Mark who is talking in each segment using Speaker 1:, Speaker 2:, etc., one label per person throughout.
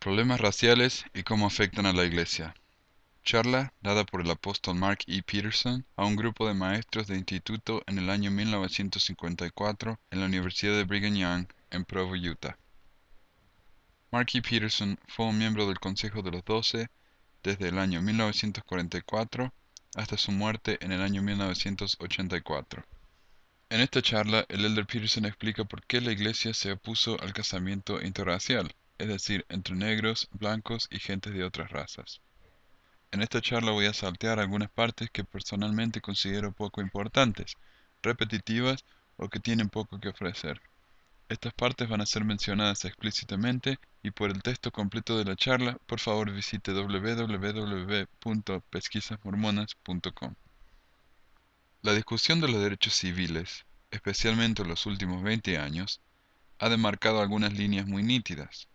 Speaker 1: Problemas raciales y cómo afectan a la Iglesia. Charla dada por el apóstol Mark E. Peterson a un grupo de maestros de instituto en el año 1954 en la Universidad de Brigham Young en Provo, Utah. Mark E. Peterson fue un miembro del Consejo de los Doce desde el año 1944 hasta su muerte en el año 1984. En esta charla, el elder Peterson explica por qué la Iglesia se opuso al casamiento interracial es decir, entre negros, blancos y gentes de otras razas. En esta charla voy a saltear algunas partes que personalmente considero poco importantes, repetitivas o que tienen poco que ofrecer. Estas partes van a ser mencionadas explícitamente y por el texto completo de la charla, por favor visite www.pesquisasmormonas.com. La discusión de los derechos civiles, especialmente en los últimos 20 años, ha demarcado algunas líneas muy nítidas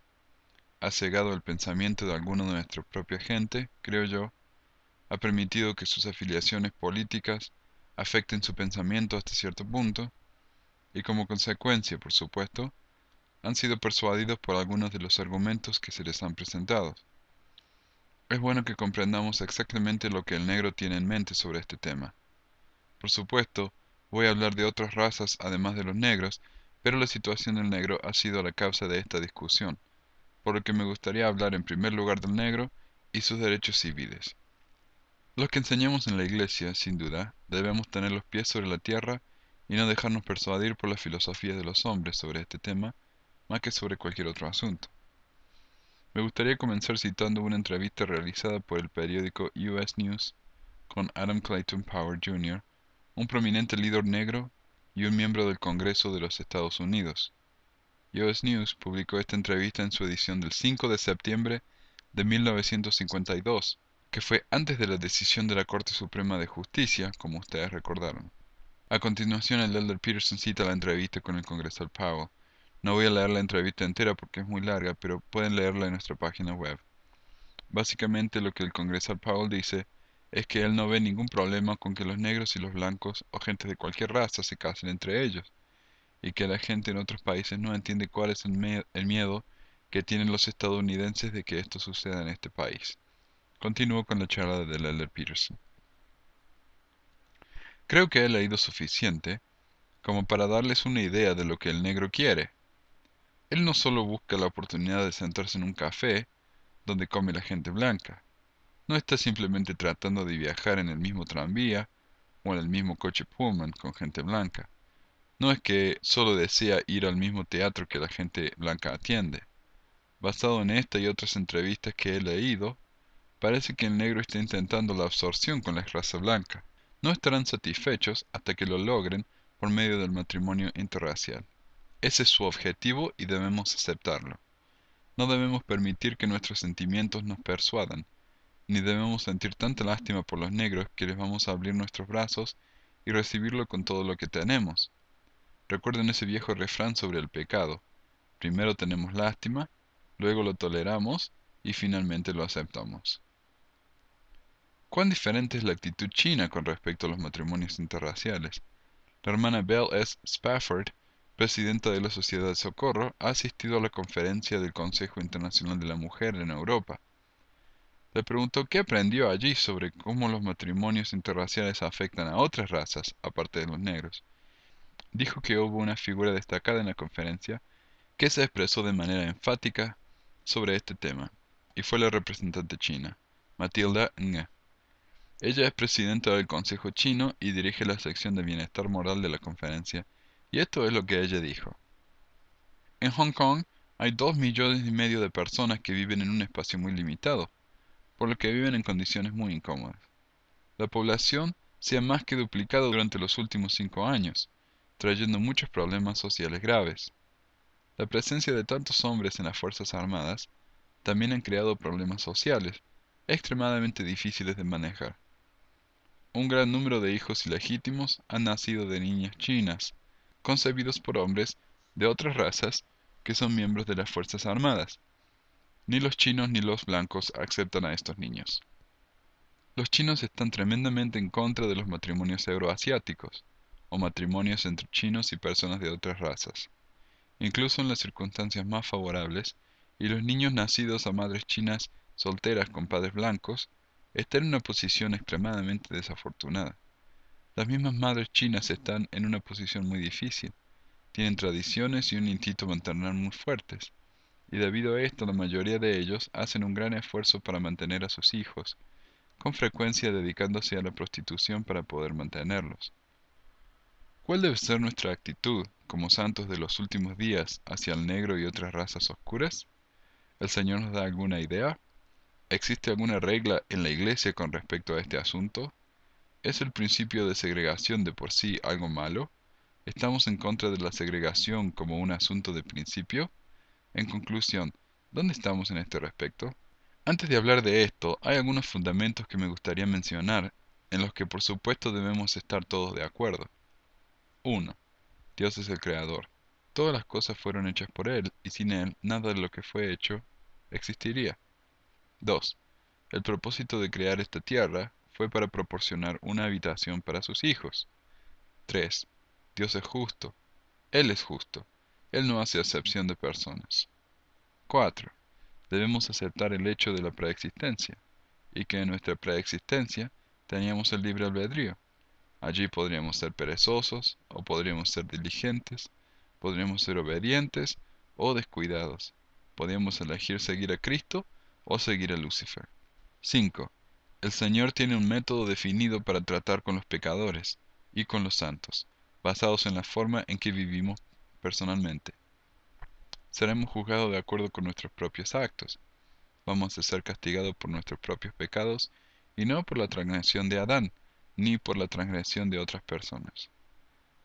Speaker 1: ha cegado el pensamiento de alguno de nuestra propia gente, creo yo, ha permitido que sus afiliaciones políticas afecten su pensamiento hasta cierto punto, y como consecuencia, por supuesto, han sido persuadidos por algunos de los argumentos que se les han presentado. Es bueno que comprendamos exactamente lo que el negro tiene en mente sobre este tema. Por supuesto, voy a hablar de otras razas además de los negros, pero la situación del negro ha sido la causa de esta discusión por lo que me gustaría hablar en primer lugar del negro y sus derechos civiles. Los que enseñamos en la iglesia, sin duda, debemos tener los pies sobre la tierra y no dejarnos persuadir por la filosofía de los hombres sobre este tema, más que sobre cualquier otro asunto. Me gustaría comenzar citando una entrevista realizada por el periódico US News con Adam Clayton Power Jr., un prominente líder negro y un miembro del Congreso de los Estados Unidos, US News publicó esta entrevista en su edición del 5 de septiembre de 1952, que fue antes de la decisión de la Corte Suprema de Justicia, como ustedes recordaron. A continuación, el Elder Peterson cita la entrevista con el congresal Powell. No voy a leer la entrevista entera porque es muy larga, pero pueden leerla en nuestra página web. Básicamente lo que el congresal Powell dice es que él no ve ningún problema con que los negros y los blancos o gente de cualquier raza se casen entre ellos y que la gente en otros países no entiende cuál es el, miedo que tienen los estadounidenses de que esto suceda en este país. Continúo con la charla de Elder Peterson. Creo que he leído suficiente como para darles una idea de lo que el negro quiere. Él no solo busca la oportunidad de sentarse en un café donde come la gente blanca, no está simplemente tratando de viajar en el mismo tranvía o en el mismo coche Pullman con gente blanca. No es que solo desea ir al mismo teatro que la gente blanca atiende. Basado en esta y otras entrevistas que he leído, parece que el negro está intentando la absorción con la raza blanca. No estarán satisfechos hasta que lo logren por medio del matrimonio interracial. Ese es su objetivo y debemos aceptarlo. No debemos permitir que nuestros sentimientos nos persuadan, ni debemos sentir tanta lástima por los negros que les vamos a abrir nuestros brazos y recibirlo con todo lo que tenemos. Recuerden ese viejo refrán sobre el pecado. Primero tenemos lástima, luego lo toleramos y finalmente lo aceptamos. ¿Cuán diferente es la actitud china con respecto a los matrimonios interraciales? La hermana Belle S. Spafford, presidenta de la Sociedad de Socorro, ha asistido a la conferencia del Consejo Internacional de la Mujer en Europa. Le preguntó qué aprendió allí sobre cómo los matrimonios interraciales afectan a otras razas, aparte de los negros dijo que hubo una figura destacada en la conferencia que se expresó de manera enfática sobre este tema, y fue la representante china, Matilda Ng. Ella es presidenta del Consejo Chino y dirige la sección de bienestar moral de la conferencia, y esto es lo que ella dijo. En Hong Kong hay dos millones y medio de personas que viven en un espacio muy limitado, por lo que viven en condiciones muy incómodas. La población se ha más que duplicado durante los últimos cinco años, trayendo muchos problemas sociales graves. La presencia de tantos hombres en las Fuerzas Armadas también han creado problemas sociales, extremadamente difíciles de manejar. Un gran número de hijos ilegítimos han nacido de niñas chinas, concebidos por hombres de otras razas que son miembros de las Fuerzas Armadas. Ni los chinos ni los blancos aceptan a estos niños. Los chinos están tremendamente en contra de los matrimonios euroasiáticos o matrimonios entre chinos y personas de otras razas. Incluso en las circunstancias más favorables, y los niños nacidos a madres chinas solteras con padres blancos están en una posición extremadamente desafortunada. Las mismas madres chinas están en una posición muy difícil. Tienen tradiciones y un instinto maternal muy fuertes. Y debido a esto la mayoría de ellos hacen un gran esfuerzo para mantener a sus hijos, con frecuencia dedicándose a la prostitución para poder mantenerlos. ¿Cuál debe ser nuestra actitud como santos de los últimos días hacia el negro y otras razas oscuras? ¿El Señor nos da alguna idea? ¿Existe alguna regla en la Iglesia con respecto a este asunto? ¿Es el principio de segregación de por sí algo malo? ¿Estamos en contra de la segregación como un asunto de principio? En conclusión, ¿dónde estamos en este respecto? Antes de hablar de esto, hay algunos fundamentos que me gustaría mencionar en los que por supuesto debemos estar todos de acuerdo. 1. Dios es el Creador. Todas las cosas fueron hechas por Él, y sin Él nada de lo que fue hecho existiría. 2. El propósito de crear esta tierra fue para proporcionar una habitación para sus hijos. 3. Dios es justo. Él es justo. Él no hace acepción de personas. 4 debemos aceptar el hecho de la preexistencia, y que en nuestra preexistencia teníamos el libre albedrío. Allí podríamos ser perezosos o podríamos ser diligentes, podríamos ser obedientes o descuidados. Podríamos elegir seguir a Cristo o seguir a Lucifer. 5. El Señor tiene un método definido para tratar con los pecadores y con los santos, basados en la forma en que vivimos personalmente seremos juzgados de acuerdo con nuestros propios actos. Vamos a ser castigados por nuestros propios pecados y no por la transgresión de Adán, ni por la transgresión de otras personas.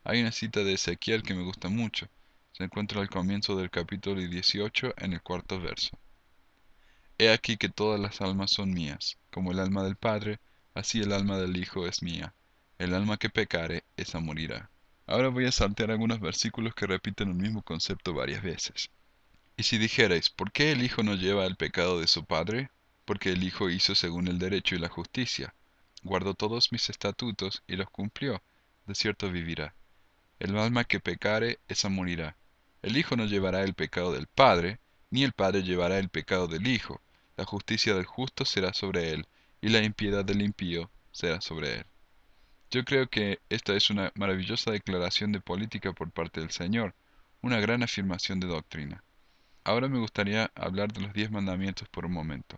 Speaker 1: Hay una cita de Ezequiel que me gusta mucho. Se encuentra al comienzo del capítulo 18 en el cuarto verso. He aquí que todas las almas son mías, como el alma del Padre, así el alma del Hijo es mía. El alma que pecare, esa morirá. Ahora voy a saltear algunos versículos que repiten el mismo concepto varias veces. Y si dijerais, ¿por qué el Hijo no lleva el pecado de su Padre? Porque el Hijo hizo según el derecho y la justicia. Guardó todos mis estatutos y los cumplió. De cierto vivirá. El alma que pecare, esa morirá. El Hijo no llevará el pecado del Padre, ni el Padre llevará el pecado del Hijo. La justicia del justo será sobre él, y la impiedad del impío será sobre él. Yo creo que esta es una maravillosa declaración de política por parte del Señor, una gran afirmación de doctrina. Ahora me gustaría hablar de los diez mandamientos por un momento.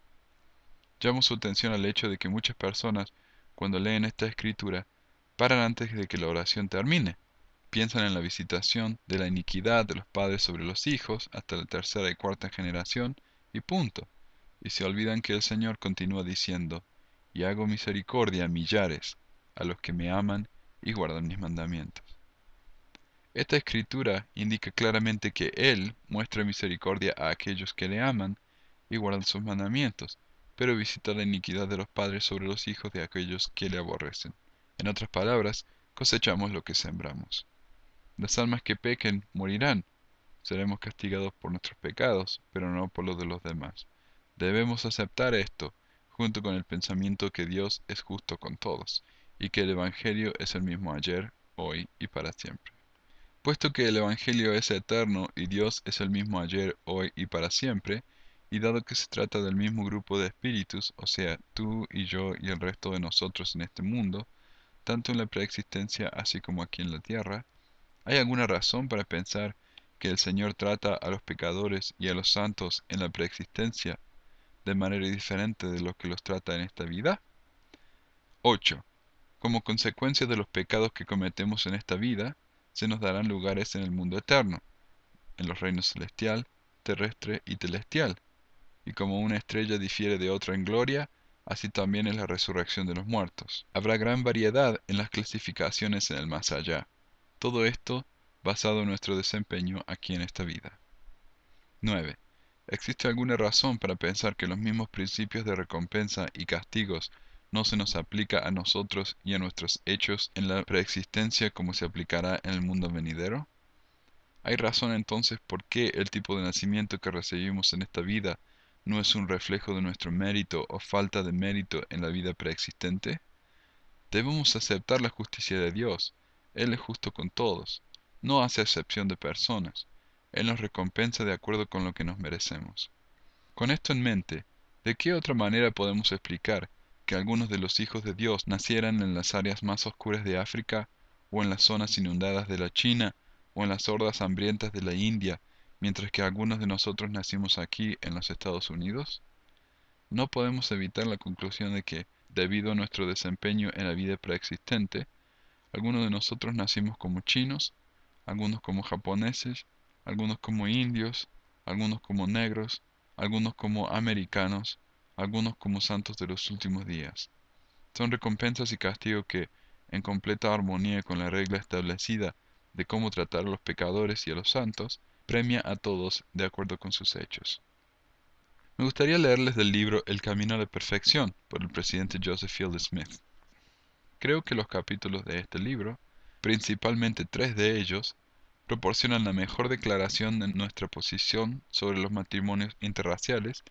Speaker 1: Llamo su atención al hecho de que muchas personas, cuando leen esta escritura, paran antes de que la oración termine. Piensan en la visitación de la iniquidad de los padres sobre los hijos hasta la tercera y cuarta generación, y punto. Y se olvidan que el Señor continúa diciendo, y hago misericordia a millares, a los que me aman y guardan mis mandamientos. Esta escritura indica claramente que Él muestra misericordia a aquellos que le aman y guardan sus mandamientos, pero visita la iniquidad de los padres sobre los hijos de aquellos que le aborrecen. En otras palabras, cosechamos lo que sembramos. Las almas que pequen morirán. Seremos castigados por nuestros pecados, pero no por los de los demás. Debemos aceptar esto, junto con el pensamiento que Dios es justo con todos, y que el Evangelio es el mismo ayer, hoy y para siempre. Puesto que el Evangelio es eterno y Dios es el mismo ayer, hoy y para siempre, y dado que se trata del mismo grupo de espíritus, o sea, tú y yo y el resto de nosotros en este mundo, tanto en la preexistencia así como aquí en la tierra, ¿hay alguna razón para pensar que el Señor trata a los pecadores y a los santos en la preexistencia de manera diferente de lo que los trata en esta vida? 8. Como consecuencia de los pecados que cometemos en esta vida, se nos darán lugares en el mundo eterno, en los reinos celestial, terrestre y celestial. Y como una estrella difiere de otra en gloria, así también es la resurrección de los muertos. Habrá gran variedad en las clasificaciones en el más allá. Todo esto basado en nuestro desempeño aquí en esta vida. 9. ¿Existe alguna razón para pensar que los mismos principios de recompensa y castigos no se nos aplica a nosotros y a nuestros hechos en la preexistencia como se aplicará en el mundo venidero? ¿Hay razón entonces por qué el tipo de nacimiento que recibimos en esta vida no es un reflejo de nuestro mérito o falta de mérito en la vida preexistente? Debemos aceptar la justicia de Dios. Él es justo con todos. No hace excepción de personas. Él nos recompensa de acuerdo con lo que nos merecemos. Con esto en mente, ¿de qué otra manera podemos explicar que algunos de los hijos de Dios nacieran en las áreas más oscuras de África, o en las zonas inundadas de la China, o en las hordas hambrientas de la India, mientras que algunos de nosotros nacimos aquí en los Estados Unidos? No podemos evitar la conclusión de que, debido a nuestro desempeño en la vida preexistente, algunos de nosotros nacimos como chinos, algunos como japoneses, algunos como indios, algunos como negros, algunos como americanos, algunos como santos de los últimos días. Son recompensas y castigos que, en completa armonía con la regla establecida de cómo tratar a los pecadores y a los santos, premia a todos de acuerdo con sus hechos. Me gustaría leerles del libro El Camino a la Perfección por el presidente Joseph Field Smith. Creo que los capítulos de este libro, principalmente tres de ellos, proporcionan la mejor declaración de nuestra posición sobre los matrimonios interraciales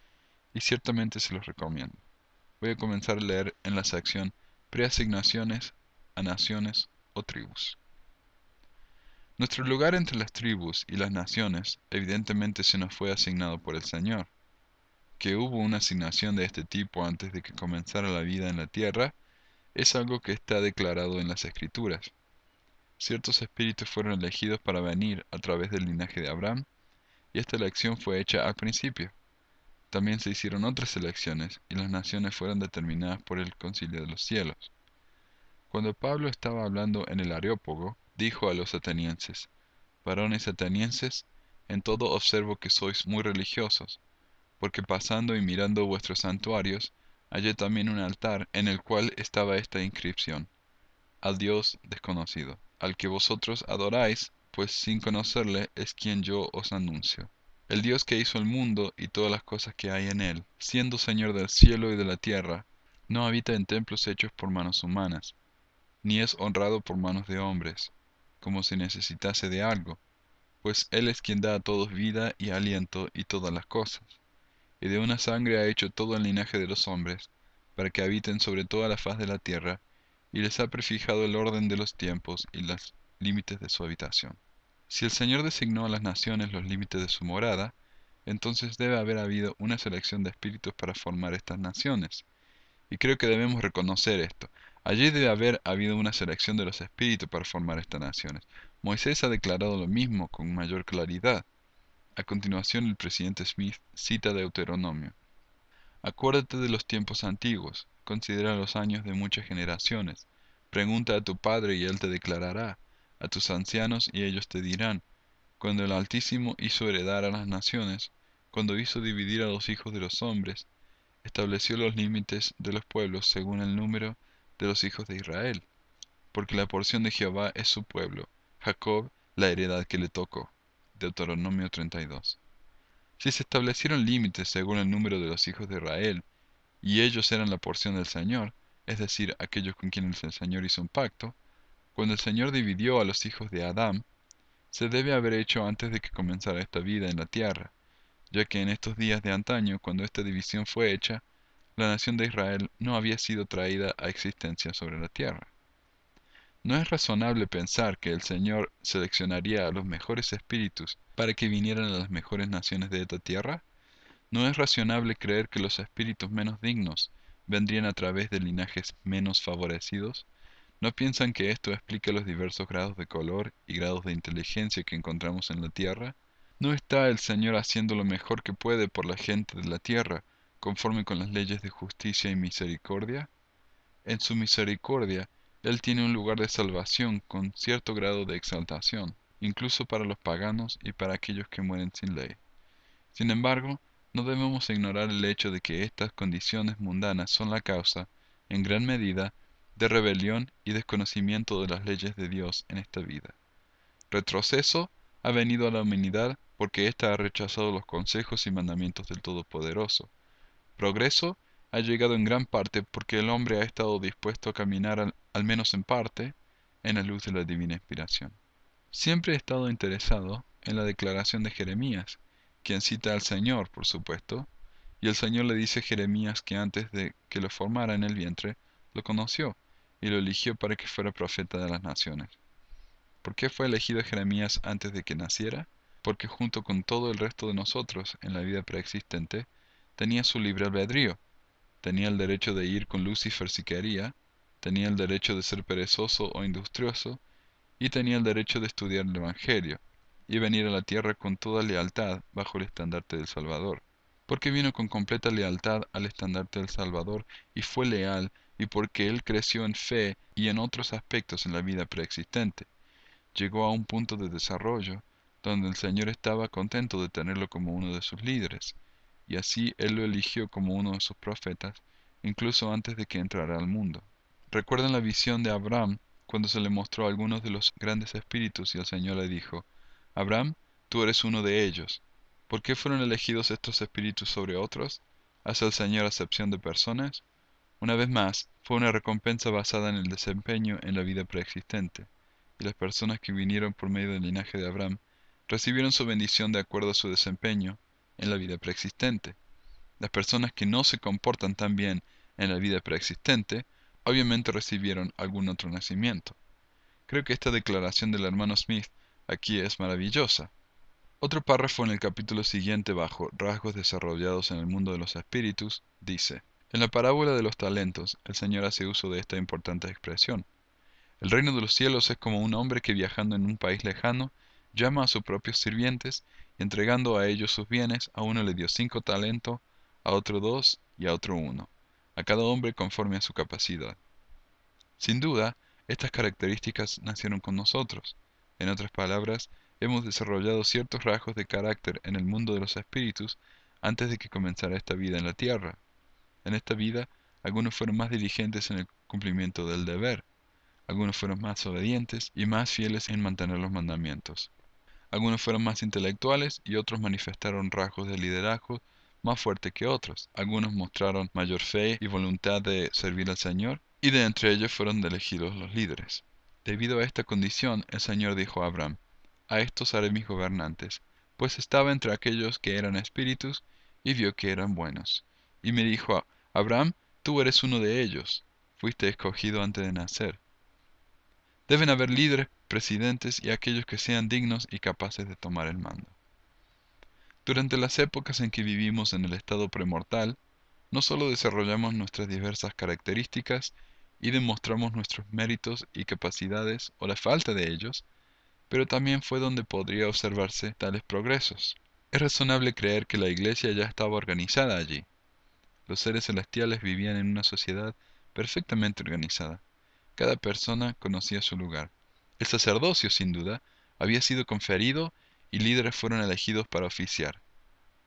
Speaker 1: y ciertamente se los recomiendo. Voy a comenzar a leer en la sección Preasignaciones a naciones o tribus. Nuestro lugar entre las tribus y las naciones evidentemente se nos fue asignado por el Señor. Que hubo una asignación de este tipo antes de que comenzara la vida en la tierra es algo que está declarado en las Escrituras ciertos espíritus fueron elegidos para venir a través del linaje de Abraham, y esta elección fue hecha al principio. También se hicieron otras elecciones, y las naciones fueron determinadas por el concilio de los cielos. Cuando Pablo estaba hablando en el Areópago, dijo a los atenienses, Varones atenienses, en todo observo que sois muy religiosos, porque pasando y mirando vuestros santuarios, hallé también un altar en el cual estaba esta inscripción, al Dios desconocido al que vosotros adoráis, pues sin conocerle es quien yo os anuncio. El Dios que hizo el mundo y todas las cosas que hay en él, siendo Señor del cielo y de la tierra, no habita en templos hechos por manos humanas, ni es honrado por manos de hombres, como si necesitase de algo, pues Él es quien da a todos vida y aliento y todas las cosas, y de una sangre ha hecho todo el linaje de los hombres, para que habiten sobre toda la faz de la tierra, y les ha prefijado el orden de los tiempos y los límites de su habitación. Si el Señor designó a las naciones los límites de su morada, entonces debe haber habido una selección de espíritus para formar estas naciones. Y creo que debemos reconocer esto. Allí debe haber habido una selección de los espíritus para formar estas naciones. Moisés ha declarado lo mismo con mayor claridad. A continuación el presidente Smith cita Deuteronomio. Acuérdate de los tiempos antiguos, considera los años de muchas generaciones. Pregunta a tu Padre y Él te declarará, a tus ancianos y ellos te dirán, cuando el Altísimo hizo heredar a las naciones, cuando hizo dividir a los hijos de los hombres, estableció los límites de los pueblos según el número de los hijos de Israel, porque la porción de Jehová es su pueblo, Jacob la heredad que le tocó. Deuteronomio 32. Si se establecieron límites según el número de los hijos de Israel, y ellos eran la porción del Señor, es decir, aquellos con quienes el Señor hizo un pacto, cuando el Señor dividió a los hijos de Adán, se debe haber hecho antes de que comenzara esta vida en la tierra, ya que en estos días de antaño, cuando esta división fue hecha, la nación de Israel no había sido traída a existencia sobre la tierra. ¿No es razonable pensar que el Señor seleccionaría a los mejores espíritus para que vinieran a las mejores naciones de esta tierra? ¿No es razonable creer que los espíritus menos dignos vendrían a través de linajes menos favorecidos? ¿No piensan que esto explica los diversos grados de color y grados de inteligencia que encontramos en la tierra? ¿No está el Señor haciendo lo mejor que puede por la gente de la tierra, conforme con las leyes de justicia y misericordia? En su misericordia, Él tiene un lugar de salvación con cierto grado de exaltación, incluso para los paganos y para aquellos que mueren sin ley. Sin embargo, no debemos ignorar el hecho de que estas condiciones mundanas son la causa, en gran medida, de rebelión y desconocimiento de las leyes de Dios en esta vida. Retroceso ha venido a la humanidad porque ésta ha rechazado los consejos y mandamientos del Todopoderoso. Progreso ha llegado en gran parte porque el hombre ha estado dispuesto a caminar al, menos en parte en la luz de la divina inspiración. Siempre he estado interesado en la declaración de Jeremías, quien cita al Señor, por supuesto, y el Señor le dice a Jeremías que antes de que lo formara en el vientre, lo conoció y lo eligió para que fuera profeta de las naciones. ¿Por qué fue elegido Jeremías antes de que naciera? Porque junto con todo el resto de nosotros en la vida preexistente, tenía su libre albedrío, tenía el derecho de ir con Lucifer si quería, tenía el derecho de ser perezoso o industrioso, y tenía el derecho de estudiar el Evangelio, y venir a la tierra con toda lealtad bajo el estandarte del Salvador porque vino con completa lealtad al estandarte del Salvador y fue leal, y porque él creció en fe y en otros aspectos en la vida preexistente. Llegó a un punto de desarrollo donde el Señor estaba contento de tenerlo como uno de sus líderes, y así él lo eligió como uno de sus profetas, incluso antes de que entrara al mundo. Recuerdan la visión de Abraham cuando se le mostró a algunos de los grandes espíritus y el Señor le dijo, Abraham, tú eres uno de ellos, ¿Por qué fueron elegidos estos espíritus sobre otros? ¿Hace el Señor acepción de personas? Una vez más, fue una recompensa basada en el desempeño en la vida preexistente, y las personas que vinieron por medio del linaje de Abraham recibieron su bendición de acuerdo a su desempeño en la vida preexistente. Las personas que no se comportan tan bien en la vida preexistente obviamente recibieron algún otro nacimiento. Creo que esta declaración del hermano Smith aquí es maravillosa. Otro párrafo en el capítulo siguiente bajo rasgos desarrollados en el mundo de los espíritus dice, en la parábola de los talentos, el Señor hace uso de esta importante expresión. El reino de los cielos es como un hombre que viajando en un país lejano llama a sus propios sirvientes entregando a ellos sus bienes, a uno le dio cinco talentos, a otro dos y a otro uno, a cada hombre conforme a su capacidad. Sin duda, estas características nacieron con nosotros. En otras palabras, hemos desarrollado ciertos rasgos de carácter en el mundo de los espíritus antes de que comenzara esta vida en la tierra. En esta vida, algunos fueron más diligentes en el cumplimiento del deber, algunos fueron más obedientes y más fieles en mantener los mandamientos. Algunos fueron más intelectuales y otros manifestaron rasgos de liderazgo más fuertes que otros. Algunos mostraron mayor fe y voluntad de servir al Señor, y de entre ellos fueron elegidos los líderes. Debido a esta condición, el Señor dijo a Abraham, a estos haré mis gobernantes, pues estaba entre aquellos que eran espíritus, y vio que eran buenos. Y me dijo, Abraham, tú eres uno de ellos, fuiste escogido antes de nacer. Deben haber líderes, presidentes y aquellos que sean dignos y capaces de tomar el mando. Durante las épocas en que vivimos en el estado premortal, no solo desarrollamos nuestras diversas características y demostramos nuestros méritos y capacidades o la falta de ellos, pero también fue donde podría observarse tales progresos. Es razonable creer que la iglesia ya estaba organizada allí. Los seres celestiales vivían en una sociedad perfectamente organizada. Cada persona conocía su lugar. El sacerdocio, sin duda, había sido conferido y líderes fueron elegidos para oficiar.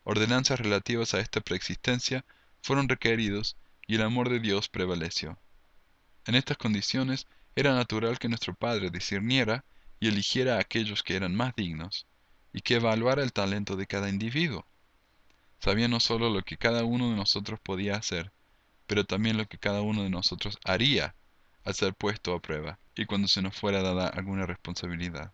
Speaker 1: Ordenanzas relativas a esta preexistencia fueron requeridos y el amor de Dios prevaleció. En estas condiciones era natural que nuestro Padre discerniera y eligiera a aquellos que eran más dignos, y que evaluara el talento de cada individuo. Sabía no solo lo que cada uno de nosotros podía hacer, pero también lo que cada uno de nosotros haría al ser puesto a prueba y cuando se nos fuera dada alguna responsabilidad.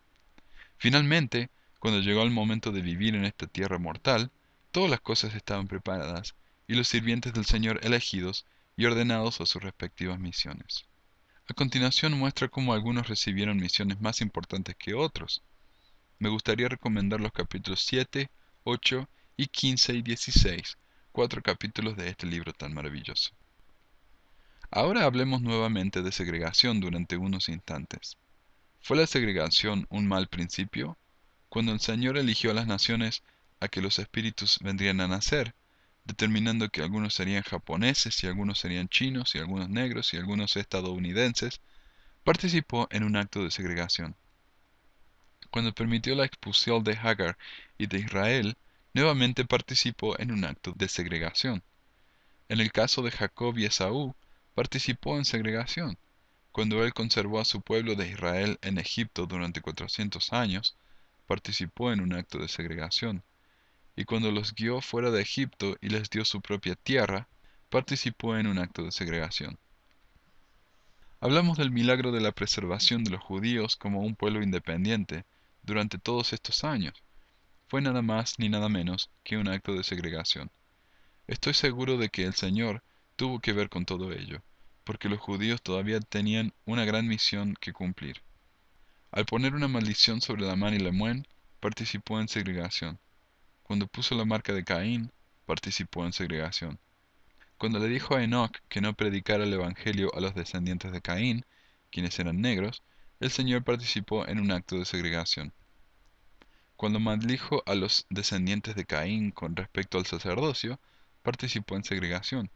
Speaker 1: Finalmente, cuando llegó el momento de vivir en esta tierra mortal, todas las cosas estaban preparadas y los sirvientes del Señor elegidos y ordenados a sus respectivas misiones. A continuación muestra cómo algunos recibieron misiones más importantes que otros. Me gustaría recomendar los capítulos 7, 8 y 15 y 16, cuatro capítulos de este libro tan maravilloso. Ahora hablemos nuevamente de segregación durante unos instantes. ¿Fue la segregación un mal principio? Cuando el Señor eligió a las naciones a que los espíritus vendrían a nacer, determinando que algunos serían japoneses y algunos serían chinos y algunos negros y algunos estadounidenses, participó en un acto de segregación. Cuando permitió la expulsión de Hagar y de Israel, nuevamente participó en un acto de segregación. En el caso de Jacob y Esaú, participó en segregación. Cuando él conservó a su pueblo de Israel en Egipto durante 400 años, participó en un acto de segregación, y cuando los guió fuera de Egipto y les dio su propia tierra, participó en un acto de segregación. Hablamos del milagro de la preservación de los judíos como un pueblo independiente durante todos estos años. Fue nada más ni nada menos que un acto de segregación. Estoy seguro de que el Señor tuvo que ver con todo ello, porque los judíos todavía tenían una gran misión que cumplir. Al poner una maldición sobre Lamán y Lemuel, participó en segregación. Cuando puso la marca de Caín, participó en segregación. Cuando le dijo a Enoch que no predicara el Evangelio a los descendientes de Caín, quienes eran negros, el Señor participó en un acto de segregación. Cuando maldijo a los descendientes de Caín con respecto al sacerdocio, participó en segregación.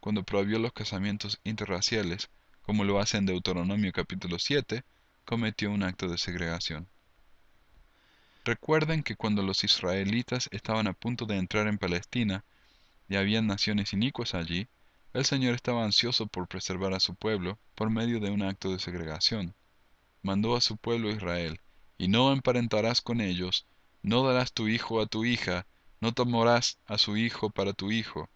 Speaker 1: Cuando prohibió los casamientos interraciales, como lo hace en Deuteronomio capítulo 7, cometió un acto de segregación. Recuerden que cuando los israelitas estaban a punto de entrar en Palestina, y había naciones inicuas allí, el Señor estaba ansioso por preservar a su pueblo por medio de un acto de segregación. Mandó a su pueblo Israel, y no emparentarás con ellos, no darás tu hijo a tu hija, no tomarás a su hijo para tu hijo.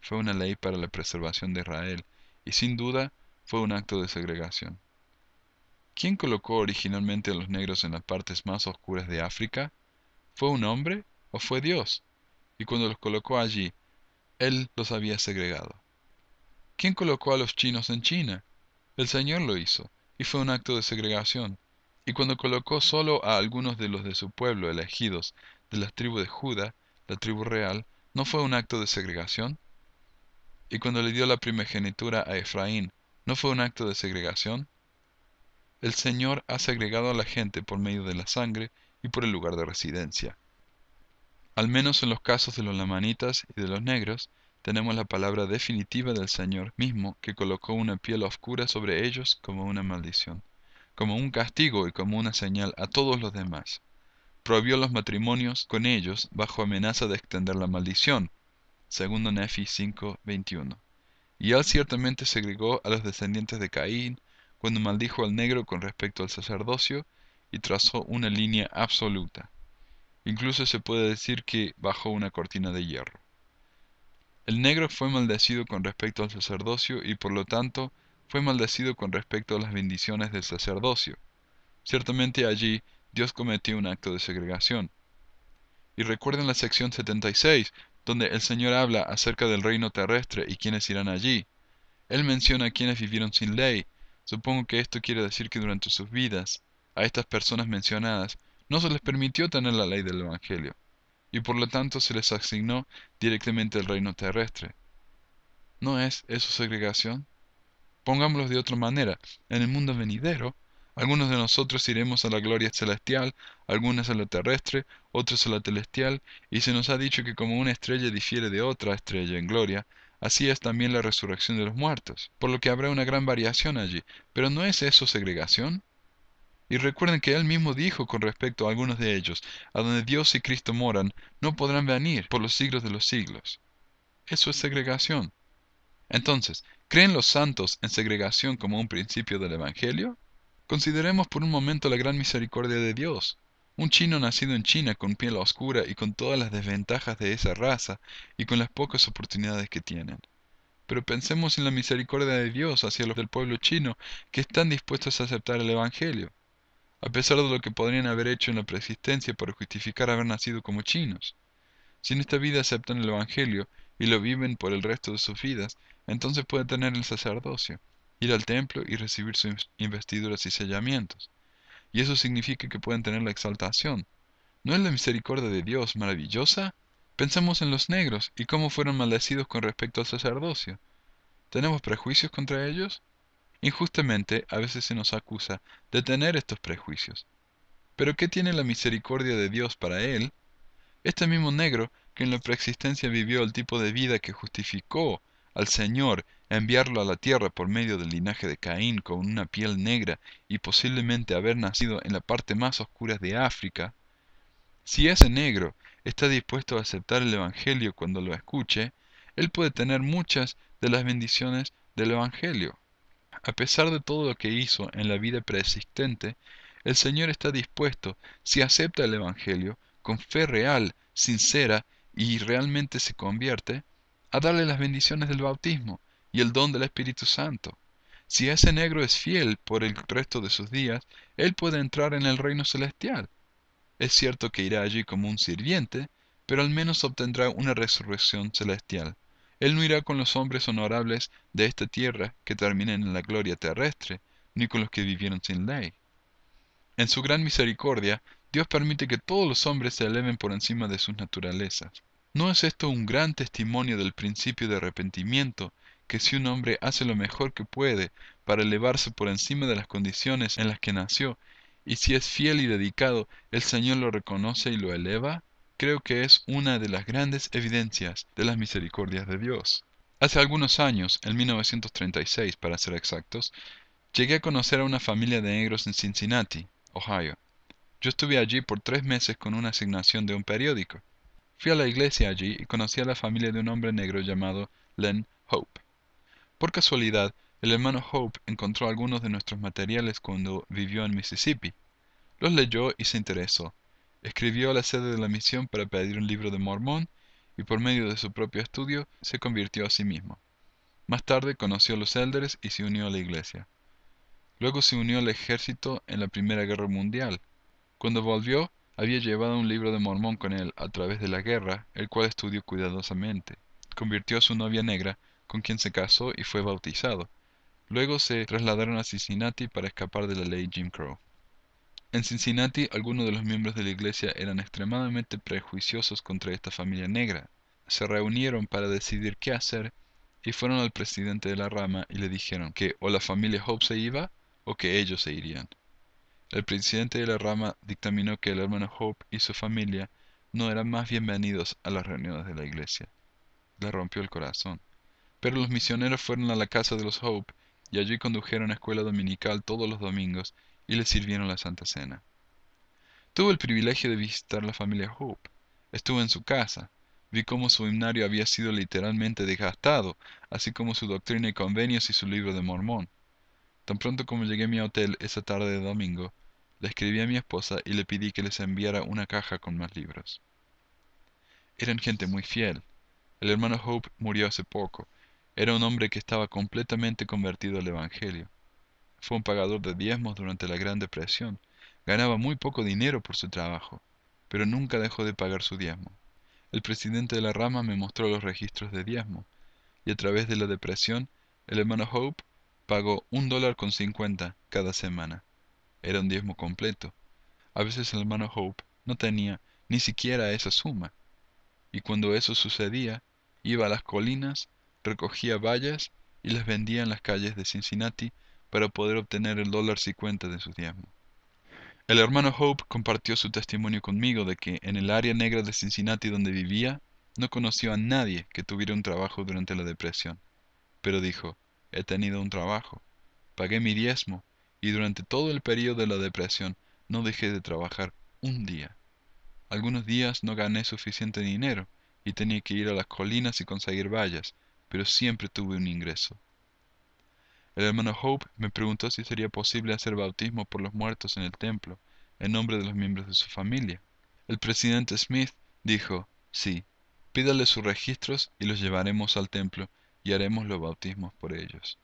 Speaker 1: Fue una ley para la preservación de Israel, y sin duda fue un acto de segregación. ¿Quién colocó originalmente a los negros en las partes más oscuras de África? ¿Fue un hombre o fue Dios? Y cuando los colocó allí, él los había segregado. ¿Quién colocó a los chinos en China? El Señor lo hizo, y fue un acto de segregación. Y cuando colocó solo a algunos de los de su pueblo elegidos de la tribu de Judá, la tribu real, ¿no fue un acto de segregación? Y cuando le dio la primogenitura a Efraín, ¿no fue un acto de segregación? El Señor ha segregado a la gente por medio de la sangre y por el lugar de residencia. Al menos en los casos de los lamanitas y de los negros, tenemos la palabra definitiva del Señor mismo que colocó una piel oscura sobre ellos como una maldición, como un castigo y como una señal a todos los demás. Prohibió los matrimonios con ellos bajo amenaza de extender la maldición, segundo Nefi 5:21. Y él ciertamente segregó a los descendientes de Caín cuando maldijo al negro con respecto al sacerdocio y trazó una línea absoluta. Incluso se puede decir que bajó una cortina de hierro. El negro fue maldecido con respecto al sacerdocio y por lo tanto fue maldecido con respecto a las bendiciones del sacerdocio. Ciertamente allí Dios cometió un acto de segregación. Y recuerden la sección 76, donde el Señor habla acerca del reino terrestre y quienes irán allí. Él menciona a quienes vivieron sin ley. Supongo que esto quiere decir que durante sus vidas, a estas personas mencionadas no se les permitió tener la ley del Evangelio, y por lo tanto se les asignó directamente el reino terrestre. ¿No es eso segregación? Pongámoslo de otra manera, en el mundo venidero, algunos de nosotros iremos a la gloria celestial, algunos a la terrestre, otros a la celestial, y se nos ha dicho que como una estrella difiere de otra estrella en gloria, así es también la resurrección de los muertos, por lo que habrá una gran variación allí. Pero ¿no es eso segregación? Y recuerden que él mismo dijo con respecto a algunos de ellos, a donde Dios y Cristo moran, no podrán venir por los siglos de los siglos. Eso es segregación. Entonces, ¿creen los santos en segregación como un principio del Evangelio? Consideremos por un momento la gran misericordia de Dios. Un chino nacido en China con piel oscura y con todas las desventajas de esa raza y con las pocas oportunidades que tienen. Pero pensemos en la misericordia de Dios hacia los del pueblo chino que están dispuestos a aceptar el Evangelio a pesar de lo que podrían haber hecho en la preexistencia para justificar haber nacido como chinos. Si en esta vida aceptan el Evangelio y lo viven por el resto de sus vidas, entonces pueden tener el sacerdocio, ir al templo y recibir sus investiduras y sellamientos. Y eso significa que pueden tener la exaltación. ¿No es la misericordia de Dios maravillosa? Pensemos en los negros y cómo fueron maldecidos con respecto al sacerdocio. ¿Tenemos prejuicios contra ellos? Injustamente a veces se nos acusa de tener estos prejuicios. Pero ¿qué tiene la misericordia de Dios para él? Este mismo negro que en la preexistencia vivió el tipo de vida que justificó al Señor enviarlo a la tierra por medio del linaje de Caín con una piel negra y posiblemente haber nacido en la parte más oscura de África, si ese negro está dispuesto a aceptar el Evangelio cuando lo escuche, él puede tener muchas de las bendiciones del Evangelio. A pesar de todo lo que hizo en la vida preexistente, el Señor está dispuesto, si acepta el Evangelio, con fe real, sincera y realmente se convierte, a darle las bendiciones del bautismo y el don del Espíritu Santo. Si ese negro es fiel por el resto de sus días, él puede entrar en el reino celestial. Es cierto que irá allí como un sirviente, pero al menos obtendrá una resurrección celestial. Él no irá con los hombres honorables de esta tierra que terminen en la gloria terrestre, ni con los que vivieron sin ley. En su gran misericordia, Dios permite que todos los hombres se eleven por encima de sus naturalezas. ¿No es esto un gran testimonio del principio de arrepentimiento, que si un hombre hace lo mejor que puede para elevarse por encima de las condiciones en las que nació, y si es fiel y dedicado, el Señor lo reconoce y lo eleva? creo que es una de las grandes evidencias de las misericordias de Dios. Hace algunos años, en 1936 para ser exactos, llegué a conocer a una familia de negros en Cincinnati, Ohio. Yo estuve allí por tres meses con una asignación de un periódico. Fui a la iglesia allí y conocí a la familia de un hombre negro llamado Len Hope. Por casualidad, el hermano Hope encontró algunos de nuestros materiales cuando vivió en Mississippi. Los leyó y se interesó. Escribió a la sede de la misión para pedir un libro de Mormón y por medio de su propio estudio se convirtió a sí mismo. Más tarde conoció a los élderes y se unió a la iglesia. Luego se unió al ejército en la Primera Guerra Mundial. Cuando volvió, había llevado un libro de Mormón con él a través de la guerra, el cual estudió cuidadosamente. Convirtió a su novia negra, con quien se casó y fue bautizado. Luego se trasladaron a Cincinnati para escapar de la ley Jim Crow. En Cincinnati, algunos de los miembros de la iglesia eran extremadamente prejuiciosos contra esta familia negra. Se reunieron para decidir qué hacer y fueron al presidente de la rama y le dijeron que o la familia Hope se iba o que ellos se irían. El presidente de la rama dictaminó que el hermano Hope y su familia no eran más bienvenidos a las reuniones de la iglesia. Le rompió el corazón. Pero los misioneros fueron a la casa de los Hope y allí condujeron a escuela dominical todos los domingos y le sirvieron la Santa Cena. Tuve el privilegio de visitar la familia Hope. Estuve en su casa. Vi cómo su himnario había sido literalmente desgastado, así como su doctrina y convenios y su libro de Mormón. Tan pronto como llegué a mi hotel esa tarde de domingo, le escribí a mi esposa y le pedí que les enviara una caja con más libros. Eran gente muy fiel. El hermano Hope murió hace poco. Era un hombre que estaba completamente convertido al Evangelio. Fue un pagador de diezmos durante la Gran Depresión. Ganaba muy poco dinero por su trabajo, pero nunca dejó de pagar su diezmo. El presidente de la rama me mostró los registros de diezmo, y a través de la depresión, el hermano Hope pagó un dólar con cincuenta cada semana. Era un diezmo completo. A veces el hermano Hope no tenía ni siquiera esa suma, y cuando eso sucedía, iba a las colinas, recogía vallas y las vendía en las calles de Cincinnati para poder obtener el dólar cincuenta de su diezmo. El hermano Hope compartió su testimonio conmigo de que en el área negra de Cincinnati donde vivía, no conoció a nadie que tuviera un trabajo durante la depresión. Pero dijo, he tenido un trabajo, pagué mi diezmo, y durante todo el periodo de la depresión no dejé de trabajar un día. Algunos días no gané suficiente dinero y tenía que ir a las colinas y conseguir vallas, pero siempre tuve un ingreso. El hermano Hope me preguntó si sería posible hacer bautismo por los muertos en el templo, en nombre de los miembros de su familia. El presidente Smith dijo, sí, pídale sus registros y los llevaremos al templo y haremos los bautismos por ellos.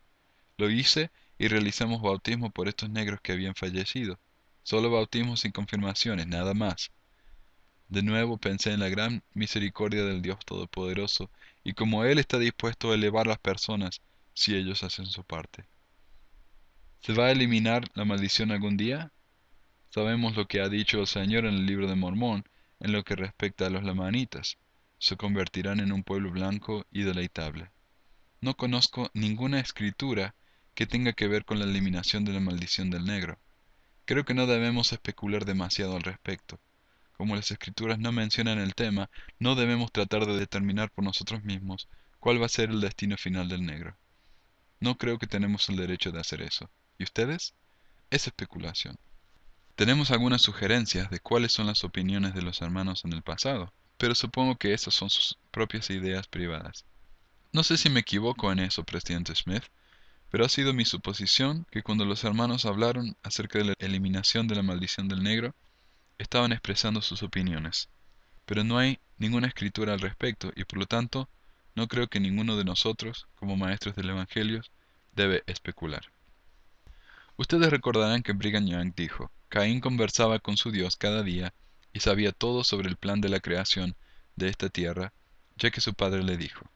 Speaker 1: Lo hice y realizamos bautismo por estos negros que habían fallecido. Solo bautismos sin confirmaciones, nada más. De nuevo pensé en la gran misericordia del Dios Todopoderoso y como Él está dispuesto a elevar las personas si ellos hacen su parte. ¿Se va a eliminar la maldición algún día? Sabemos lo que ha dicho el Señor en el libro de Mormón en lo que respecta a los lamanitas. Se convertirán en un pueblo blanco y deleitable. No conozco ninguna escritura que tenga que ver con la eliminación de la maldición del negro. Creo que no debemos especular demasiado al respecto. Como las escrituras no mencionan el tema, no debemos tratar de determinar por nosotros mismos cuál va a ser el destino final del negro. No creo que tenemos el derecho de hacer eso. ¿Y ustedes? Es especulación. Tenemos algunas sugerencias de cuáles son las opiniones de los hermanos en el pasado, pero supongo que esas son sus propias ideas privadas. No sé si me equivoco en eso, presidente Smith, Pero ha sido mi suposición que cuando los hermanos hablaron acerca de la eliminación de la maldición del negro, estaban expresando sus opiniones. Pero no hay ninguna escritura al respecto y por lo tanto no creo que ninguno de nosotros, como maestros del Evangelio, debe especular. Ustedes recordarán que Brigham Young dijo, Caín conversaba con su Dios cada día y sabía todo sobre el plan de la creación de esta tierra, ya que su padre le dijo.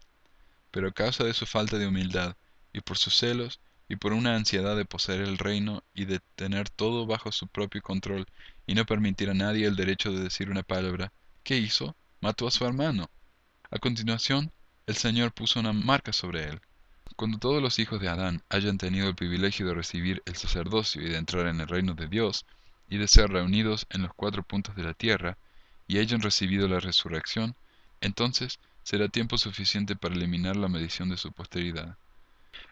Speaker 1: Pero a causa de su falta de humildad, y por sus celos, y por una ansiedad de poseer el reino y de tener todo bajo su propio control y no permitir a nadie el derecho de decir una palabra, ¿qué hizo? Mató a su hermano. A continuación, el Señor puso una marca sobre él. Cuando todos los hijos de Adán hayan tenido el privilegio de recibir el sacerdocio y de entrar en el reino de Dios, y de ser reunidos en los cuatro puntos de la tierra, y hayan recibido la resurrección, entonces será tiempo suficiente para eliminar la medición de su posteridad.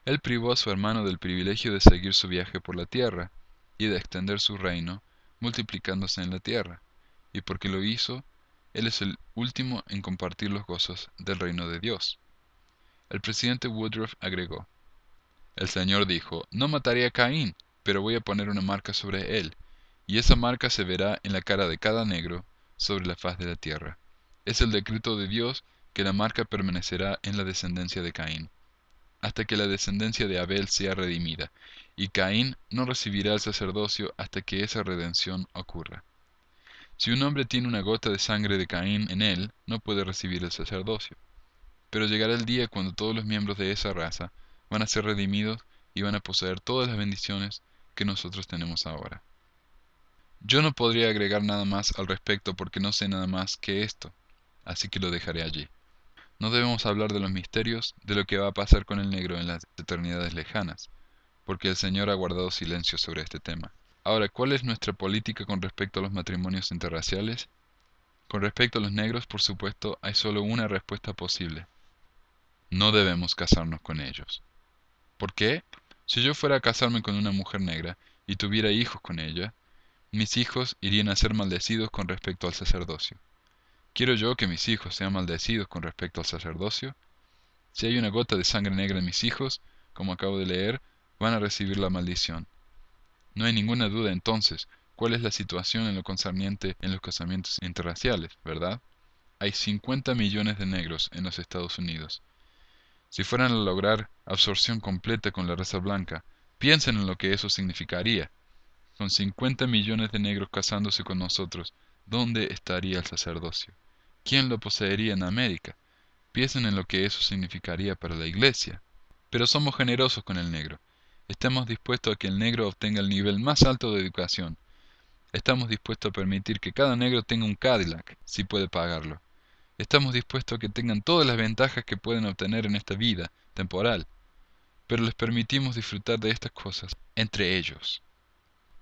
Speaker 1: Él privó a su hermano del privilegio de seguir su viaje por la tierra y de extender su reino, multiplicándose en la tierra, y porque lo hizo, él es el último en compartir los gozos del reino de Dios. El presidente Woodruff agregó, El Señor dijo, no mataré a Caín, pero voy a poner una marca sobre él, y esa marca se verá en la cara de cada negro sobre la faz de la tierra. Es el decreto de Dios que la marca permanecerá en la descendencia de Caín, hasta que la descendencia de Abel sea redimida, y Caín no recibirá el sacerdocio hasta que esa redención ocurra. Si un hombre tiene una gota de sangre de Caín en él, no puede recibir el sacerdocio. Pero llegará el día cuando todos los miembros de esa raza van a ser redimidos y van a poseer todas las bendiciones que nosotros tenemos ahora. Yo no podría agregar nada más al respecto porque no sé nada más que esto, así que lo dejaré allí. No debemos hablar de los misterios de lo que va a pasar con el negro en las eternidades lejanas, porque el Señor ha guardado silencio sobre este tema. Ahora, ¿cuál es nuestra política con respecto a los matrimonios interraciales? Con respecto a los negros, por supuesto, hay solo una respuesta posible. No debemos casarnos con ellos. ¿Por qué? Si yo fuera a casarme con una mujer negra y tuviera hijos con ella, mis hijos irían a ser maldecidos con respecto al sacerdocio. ¿Quiero yo que mis hijos sean maldecidos con respecto al sacerdocio? Si hay una gota de sangre negra en mis hijos, como acabo de leer, van a recibir la maldición. No hay ninguna duda entonces cuál es la situación en lo concerniente en los casamientos interraciales, ¿verdad? Hay 50 millones de negros en los Estados Unidos. Si fueran a lograr absorción completa con la raza blanca, piensen en lo que eso significaría. Con 50 millones de negros casándose con nosotros, ¿dónde estaría el sacerdocio? ¿Quién lo poseería en América? Piensen en lo que eso significaría para la Iglesia. Pero somos generosos con el negro. Estamos dispuestos a que el negro obtenga el nivel más alto de educación. Estamos dispuestos a permitir que cada negro tenga un Cadillac, si puede pagarlo. Estamos dispuestos a que tengan todas las ventajas que pueden obtener en esta vida temporal. Pero les permitimos disfrutar de estas cosas entre ellos.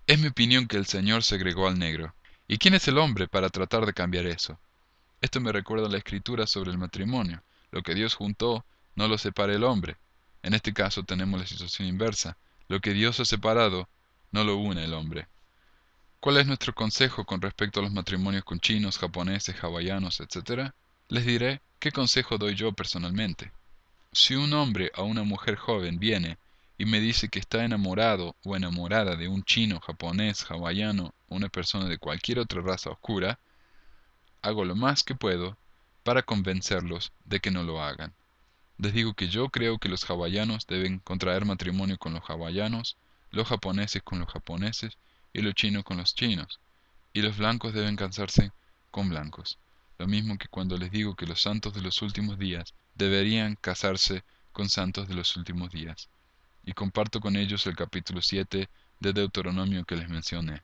Speaker 1: Es mi opinión que el Señor segregó al negro. ¿Y quién es el hombre para tratar de cambiar eso? Esto me recuerda la escritura sobre el matrimonio. Lo que Dios juntó, no lo separe el hombre. En este caso tenemos la situación inversa. Lo que Dios ha separado, no lo une el hombre. ¿Cuál es nuestro consejo con respecto a los matrimonios con chinos, japoneses, hawaianos, etc.? Les diré qué consejo doy yo personalmente. Si un hombre o una mujer joven viene y me dice que está enamorado o enamorada de un chino, japonés, hawaiano o una persona de cualquier otra raza oscura, hago lo más que puedo para convencerlos de que no lo hagan. Les digo que yo creo que los hawaianos deben contraer matrimonio con los hawaianos, los japoneses con los japoneses y los chinos con los chinos, y los blancos deben casarse con blancos, lo mismo que cuando les digo que los santos de los últimos días deberían casarse con santos de los últimos días. Y comparto con ellos el capítulo 7 de Deuteronomio que les mencioné.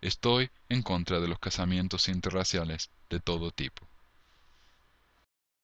Speaker 1: Estoy en contra de los casamientos interraciales de todo tipo.